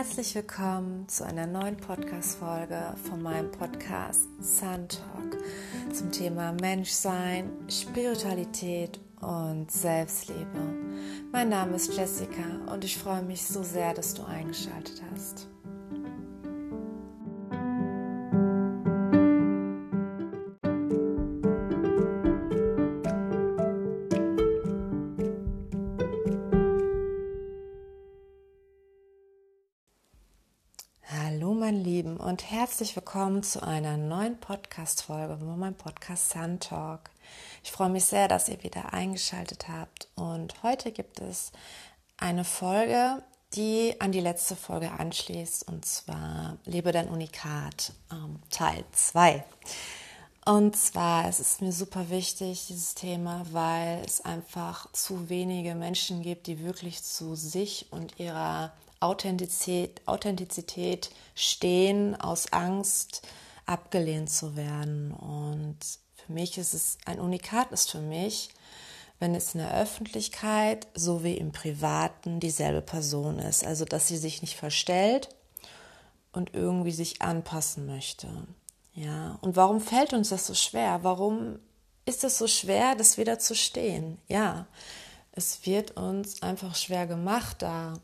herzlich willkommen zu einer neuen Podcast-Folge von meinem Podcast Sun Talk zum Thema Menschsein, Spiritualität und Selbstliebe. Mein Name ist Jessica und ich freue mich so sehr, dass du eingeschaltet hast. Und herzlich willkommen zu einer neuen Podcast-Folge von meinem Podcast Sun Talk. Ich freue mich sehr, dass ihr wieder eingeschaltet habt und heute gibt es eine Folge, die an die letzte Folge anschließt und zwar Lebe dein Unikat ähm, Teil 2. Und zwar, es ist mir super wichtig, dieses Thema, weil es einfach zu wenige Menschen gibt, die wirklich zu sich und ihrer Authentizität, Authentizität stehen, aus Angst abgelehnt zu werden. Und für mich ist es ein Unikat, ist für mich, wenn es in der Öffentlichkeit sowie im Privaten dieselbe Person ist. Also, dass sie sich nicht verstellt und irgendwie sich anpassen möchte. Ja, und warum fällt uns das so schwer? Warum ist es so schwer, das wieder zu stehen? Ja, es wird uns einfach schwer gemacht, da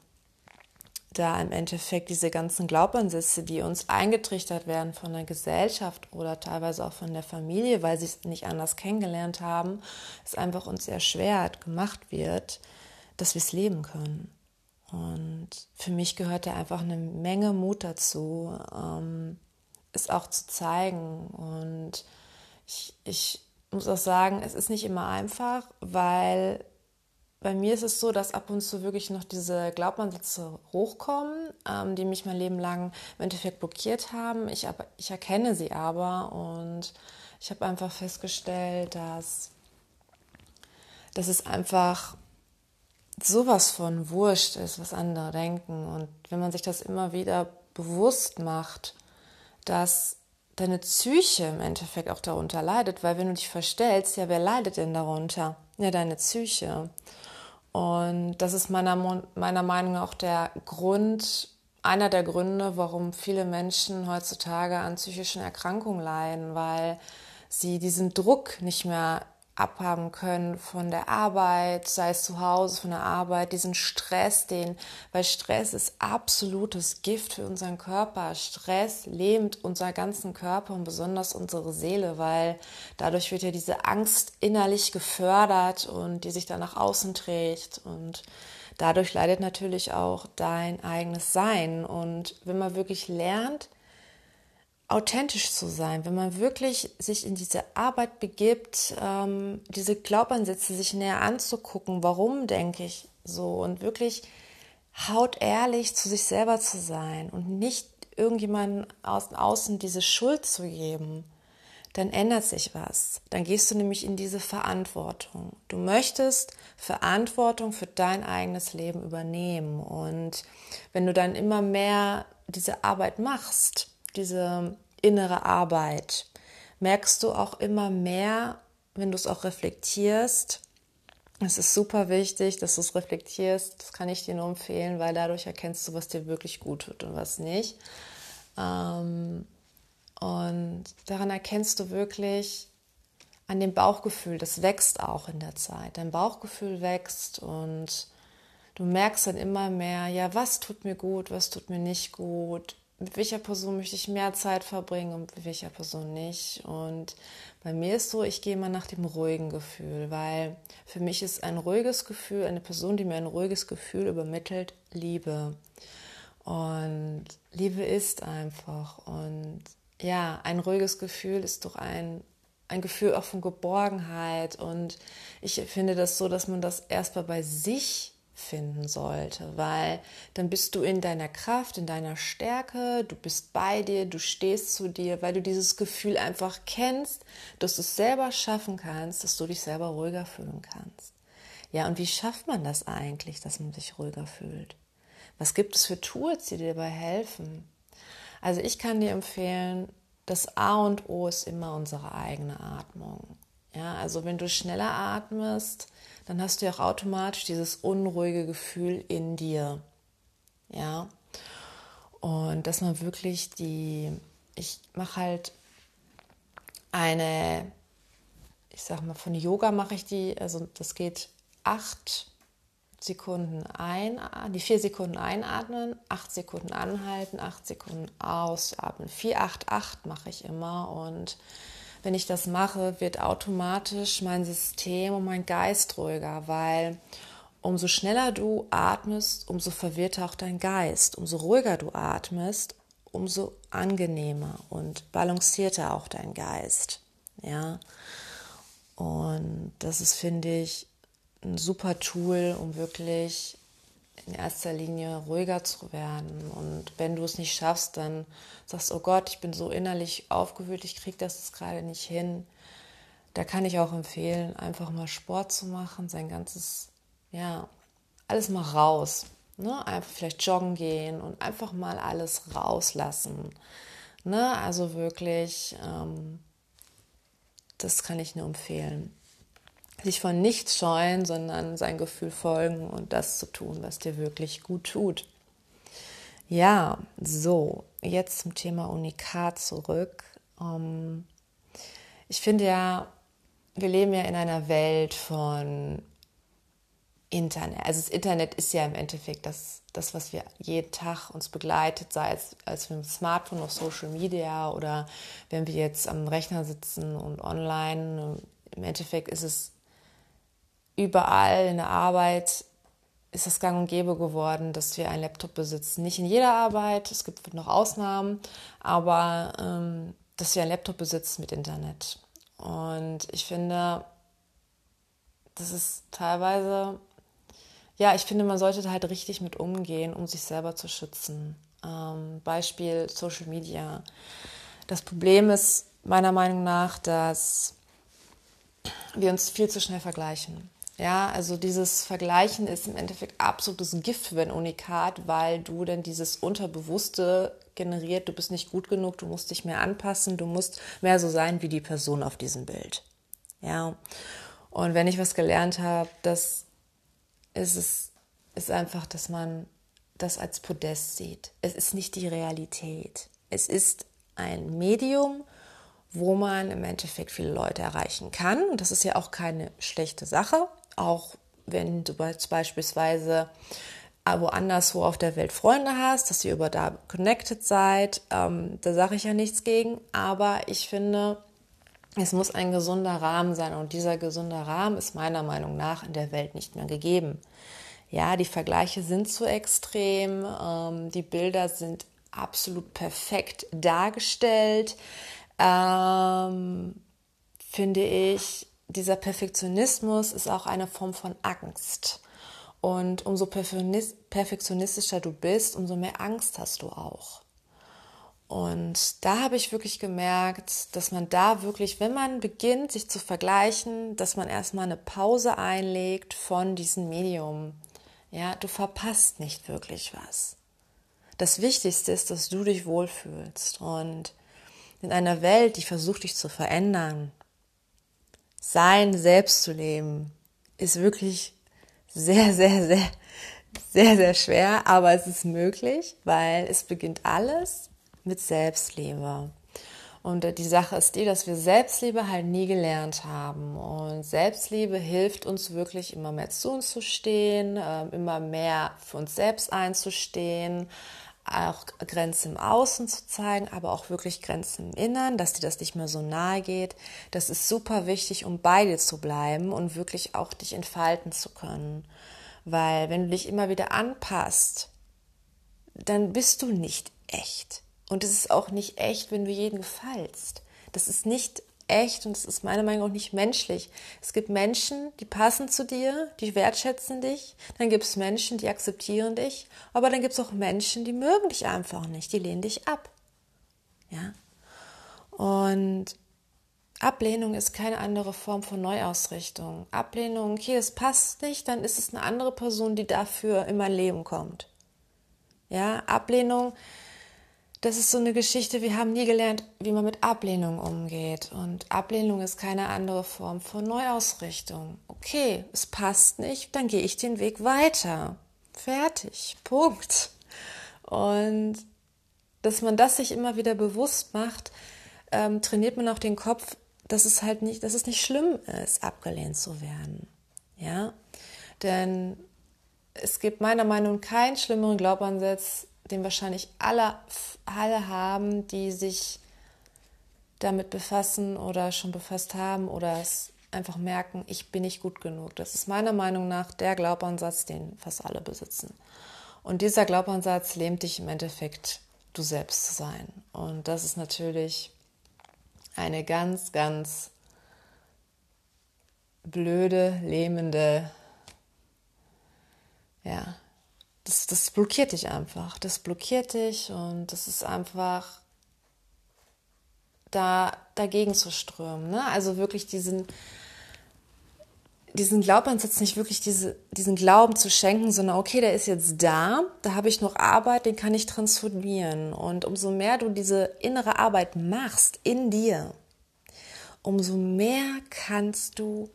da im Endeffekt diese ganzen Glaubensätze, die uns eingetrichtert werden von der Gesellschaft oder teilweise auch von der Familie, weil sie es nicht anders kennengelernt haben, es einfach uns erschwert gemacht wird, dass wir es leben können. Und für mich gehört da einfach eine Menge Mut dazu, ähm, es auch zu zeigen. Und ich, ich muss auch sagen, es ist nicht immer einfach, weil bei mir ist es so, dass ab und zu wirklich noch diese Glaubenssätze hochkommen, ähm, die mich mein Leben lang im Endeffekt blockiert haben. Ich, aber, ich erkenne sie aber und ich habe einfach festgestellt, dass, dass es einfach sowas von wurscht ist, was andere denken. Und wenn man sich das immer wieder bewusst macht, dass deine Psyche im Endeffekt auch darunter leidet, weil wenn du dich verstellst, ja, wer leidet denn darunter? Ja, deine Psyche. Und das ist meiner, meiner Meinung nach auch der Grund, einer der Gründe, warum viele Menschen heutzutage an psychischen Erkrankungen leiden, weil sie diesen Druck nicht mehr abhaben können von der Arbeit, sei es zu Hause, von der Arbeit, diesen Stress, den, weil Stress ist absolutes Gift für unseren Körper. Stress lähmt unseren ganzen Körper und besonders unsere Seele, weil dadurch wird ja diese Angst innerlich gefördert und die sich dann nach außen trägt und dadurch leidet natürlich auch dein eigenes Sein. Und wenn man wirklich lernt, authentisch zu sein, wenn man wirklich sich in diese Arbeit begibt, ähm, diese Glaubansätze sich näher anzugucken, warum denke ich so und wirklich hautehrlich zu sich selber zu sein und nicht irgendjemandem aus außen diese Schuld zu geben, dann ändert sich was. Dann gehst du nämlich in diese Verantwortung. Du möchtest Verantwortung für dein eigenes Leben übernehmen. Und wenn du dann immer mehr diese Arbeit machst, diese innere Arbeit, merkst du auch immer mehr, wenn du es auch reflektierst. Es ist super wichtig, dass du es reflektierst. Das kann ich dir nur empfehlen, weil dadurch erkennst du, was dir wirklich gut tut und was nicht. Ähm, und daran erkennst du wirklich an dem Bauchgefühl, das wächst auch in der Zeit. Dein Bauchgefühl wächst und du merkst dann immer mehr, ja, was tut mir gut, was tut mir nicht gut, mit welcher Person möchte ich mehr Zeit verbringen und mit welcher Person nicht. Und bei mir ist so, ich gehe immer nach dem ruhigen Gefühl, weil für mich ist ein ruhiges Gefühl, eine Person, die mir ein ruhiges Gefühl übermittelt, Liebe. Und Liebe ist einfach. Und ja, ein ruhiges Gefühl ist doch ein, ein Gefühl auch von Geborgenheit. Und ich finde das so, dass man das erstmal bei sich finden sollte, weil dann bist du in deiner Kraft, in deiner Stärke, du bist bei dir, du stehst zu dir, weil du dieses Gefühl einfach kennst, dass du es selber schaffen kannst, dass du dich selber ruhiger fühlen kannst. Ja, und wie schafft man das eigentlich, dass man sich ruhiger fühlt? Was gibt es für Tools, die dir dabei helfen? Also ich kann dir empfehlen, das A und O ist immer unsere eigene Atmung. Ja, also wenn du schneller atmest, dann hast du ja auch automatisch dieses unruhige Gefühl in dir. Ja. Und dass man wirklich die, ich mache halt eine, ich sag mal, von Yoga mache ich die, also das geht acht Sekunden ein, die vier Sekunden einatmen, acht Sekunden anhalten, acht Sekunden ausatmen. 4, 8, 8 mache ich immer und wenn ich das mache, wird automatisch mein System und mein Geist ruhiger, weil umso schneller du atmest, umso verwirrter auch dein Geist. Umso ruhiger du atmest, umso angenehmer und balancierter auch dein Geist. Ja. Und das ist, finde ich, ein super Tool, um wirklich in erster Linie ruhiger zu werden. Und wenn du es nicht schaffst, dann sagst, oh Gott, ich bin so innerlich aufgewühlt, ich kriege das gerade nicht hin. Da kann ich auch empfehlen, einfach mal Sport zu machen, sein ganzes, ja, alles mal raus. Ne? Einfach vielleicht joggen gehen und einfach mal alles rauslassen. Ne? Also wirklich, ähm, das kann ich nur empfehlen sich von nichts scheuen, sondern sein Gefühl folgen und das zu tun, was dir wirklich gut tut. Ja, so, jetzt zum Thema Unikat zurück. Ähm, ich finde ja, wir leben ja in einer Welt von Internet. Also das Internet ist ja im Endeffekt das, das was wir jeden Tag uns begleitet, sei es als mit dem Smartphone auf Social Media oder wenn wir jetzt am Rechner sitzen und online. Im Endeffekt ist es überall in der Arbeit ist das gang und gäbe geworden, dass wir einen Laptop besitzen. Nicht in jeder Arbeit, es gibt noch Ausnahmen, aber ähm, dass wir einen Laptop besitzen mit Internet. Und ich finde, das ist teilweise, ja, ich finde, man sollte da halt richtig mit umgehen, um sich selber zu schützen. Ähm, Beispiel Social Media. Das Problem ist meiner Meinung nach, dass wir uns viel zu schnell vergleichen. Ja, also dieses Vergleichen ist im Endeffekt absolutes Gift für ein Unikat, weil du dann dieses Unterbewusste generiert, du bist nicht gut genug, du musst dich mehr anpassen, du musst mehr so sein wie die Person auf diesem Bild. Ja. Und wenn ich was gelernt habe, das ist es ist einfach, dass man das als Podest sieht. Es ist nicht die Realität. Es ist ein Medium, wo man im Endeffekt viele Leute erreichen kann. Und das ist ja auch keine schlechte Sache auch wenn du beispielsweise äh, woanders wo auf der Welt Freunde hast, dass ihr über da connected seid, ähm, da sage ich ja nichts gegen, aber ich finde, es muss ein gesunder Rahmen sein und dieser gesunde Rahmen ist meiner Meinung nach in der Welt nicht mehr gegeben. Ja, die Vergleiche sind zu extrem, ähm, die Bilder sind absolut perfekt dargestellt, ähm, finde ich dieser Perfektionismus ist auch eine Form von Angst. Und umso perfektionistischer du bist, umso mehr Angst hast du auch. Und da habe ich wirklich gemerkt, dass man da wirklich, wenn man beginnt, sich zu vergleichen, dass man erstmal eine Pause einlegt von diesem Medium. Ja, du verpasst nicht wirklich was. Das Wichtigste ist, dass du dich wohlfühlst. Und in einer Welt, die versucht, dich zu verändern, sein Selbst zu leben, ist wirklich sehr, sehr, sehr, sehr, sehr schwer, aber es ist möglich, weil es beginnt alles mit Selbstliebe. Und die Sache ist die, dass wir Selbstliebe halt nie gelernt haben. Und Selbstliebe hilft uns wirklich immer mehr zu uns zu stehen, ähm, immer mehr für uns selbst einzustehen, auch Grenzen im Außen zu zeigen, aber auch wirklich Grenzen im Innern, dass dir das nicht mehr so nahe geht. Das ist super wichtig, um bei dir zu bleiben und wirklich auch dich entfalten zu können. Weil wenn du dich immer wieder anpasst, dann bist du nicht echt. Und es ist auch nicht echt, wenn du jeden gefallst. Das ist nicht echt und es ist meiner Meinung nach auch nicht menschlich. Es gibt Menschen, die passen zu dir, die wertschätzen dich. Dann gibt es Menschen, die akzeptieren dich. Aber dann gibt es auch Menschen, die mögen dich einfach nicht, die lehnen dich ab. Ja. Und Ablehnung ist keine andere Form von Neuausrichtung. Ablehnung, okay, das passt nicht, dann ist es eine andere Person, die dafür in mein Leben kommt. Ja, Ablehnung das ist so eine Geschichte, wir haben nie gelernt, wie man mit Ablehnung umgeht. Und Ablehnung ist keine andere Form von Neuausrichtung. Okay, es passt nicht, dann gehe ich den Weg weiter. Fertig. Punkt. Und dass man das sich immer wieder bewusst macht, ähm, trainiert man auch den Kopf, dass es halt nicht, dass es nicht schlimm ist, abgelehnt zu werden. Ja, denn es gibt meiner Meinung nach keinen schlimmeren Glaubenssatz, den wahrscheinlich alle, alle haben, die sich damit befassen oder schon befasst haben oder es einfach merken, ich bin nicht gut genug. Das ist meiner Meinung nach der Glaubenssatz, den fast alle besitzen. Und dieser Glaubenssatz lähmt dich im Endeffekt, du selbst zu sein. Und das ist natürlich eine ganz, ganz blöde, lähmende, ja, das, das blockiert dich einfach. Das blockiert dich und das ist einfach da dagegen zu strömen. Ne? Also wirklich diesen, diesen Glaubenssatz nicht wirklich diese, diesen Glauben zu schenken, sondern okay, der ist jetzt da, da habe ich noch Arbeit, den kann ich transformieren. Und umso mehr du diese innere Arbeit machst in dir, umso mehr kannst du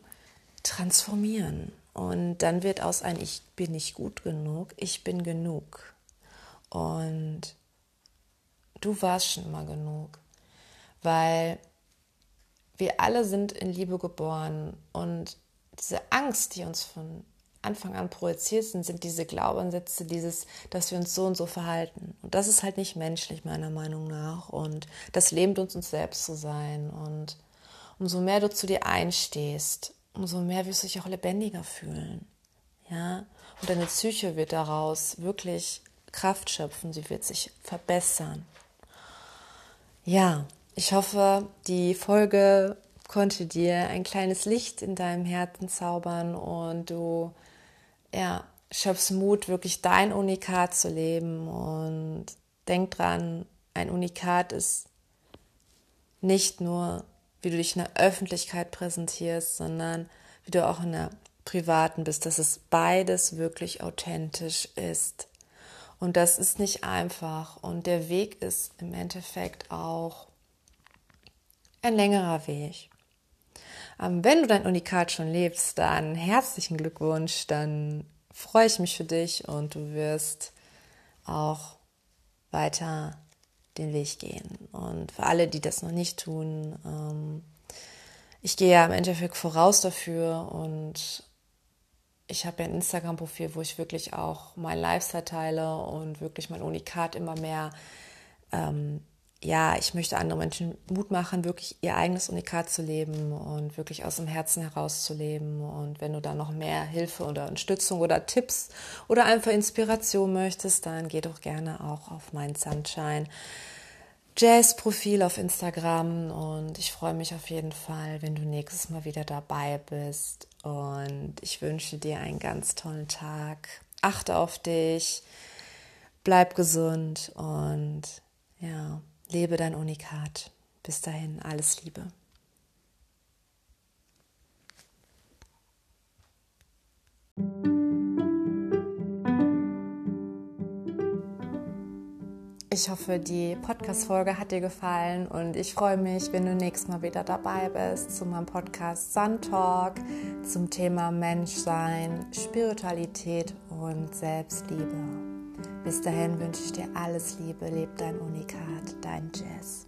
transformieren. Und dann wird aus ein Ich bin nicht gut genug, ich bin genug. Und du warst schon immer genug, weil wir alle sind in Liebe geboren und diese Angst, die uns von Anfang an projiziert sind, sind diese Glaubenssätze, dieses, dass wir uns so und so verhalten. Und das ist halt nicht menschlich, meiner Meinung nach. Und das lähmt uns, uns selbst zu sein. Und umso mehr du zu dir einstehst, umso mehr wirst du dich auch lebendiger fühlen. Ja? Und deine Psyche wird daraus wirklich Kraft schöpfen, sie wird sich verbessern. Ja, ich hoffe, die Folge konnte dir ein kleines Licht in deinem Herzen zaubern und du ja, schöpfst Mut, wirklich dein Unikat zu leben. Und denk dran, ein Unikat ist nicht nur, wie du dich in der Öffentlichkeit präsentierst, sondern wie du auch in der privaten bist, dass es beides wirklich authentisch ist. Und das ist nicht einfach. Und der Weg ist im Endeffekt auch ein längerer Weg. Ähm, wenn du dein Unikat schon lebst, dann herzlichen Glückwunsch, dann freue ich mich für dich und du wirst auch weiter den Weg gehen. Und für alle, die das noch nicht tun, ähm, ich gehe ja im Endeffekt voraus dafür und ich habe ja ein Instagram-Profil, wo ich wirklich auch mein Lifestyle teile und wirklich mein Unikat immer mehr ähm, ja, ich möchte andere Menschen Mut machen, wirklich ihr eigenes Unikat zu leben und wirklich aus dem Herzen heraus zu leben. Und wenn du da noch mehr Hilfe oder Unterstützung oder Tipps oder einfach Inspiration möchtest, dann geh doch gerne auch auf mein Sunshine Jazz Profil auf Instagram. Und ich freue mich auf jeden Fall, wenn du nächstes Mal wieder dabei bist. Und ich wünsche dir einen ganz tollen Tag. Achte auf dich, bleib gesund. Und ja, Lebe dein Unikat. Bis dahin, alles Liebe. Ich hoffe, die Podcast-Folge hat dir gefallen und ich freue mich, wenn du nächstes Mal wieder dabei bist zu meinem Podcast Sun Talk zum Thema Menschsein, Spiritualität und Selbstliebe. Bis dahin wünsche ich dir alles Liebe, leb dein Unikat, dein Jazz.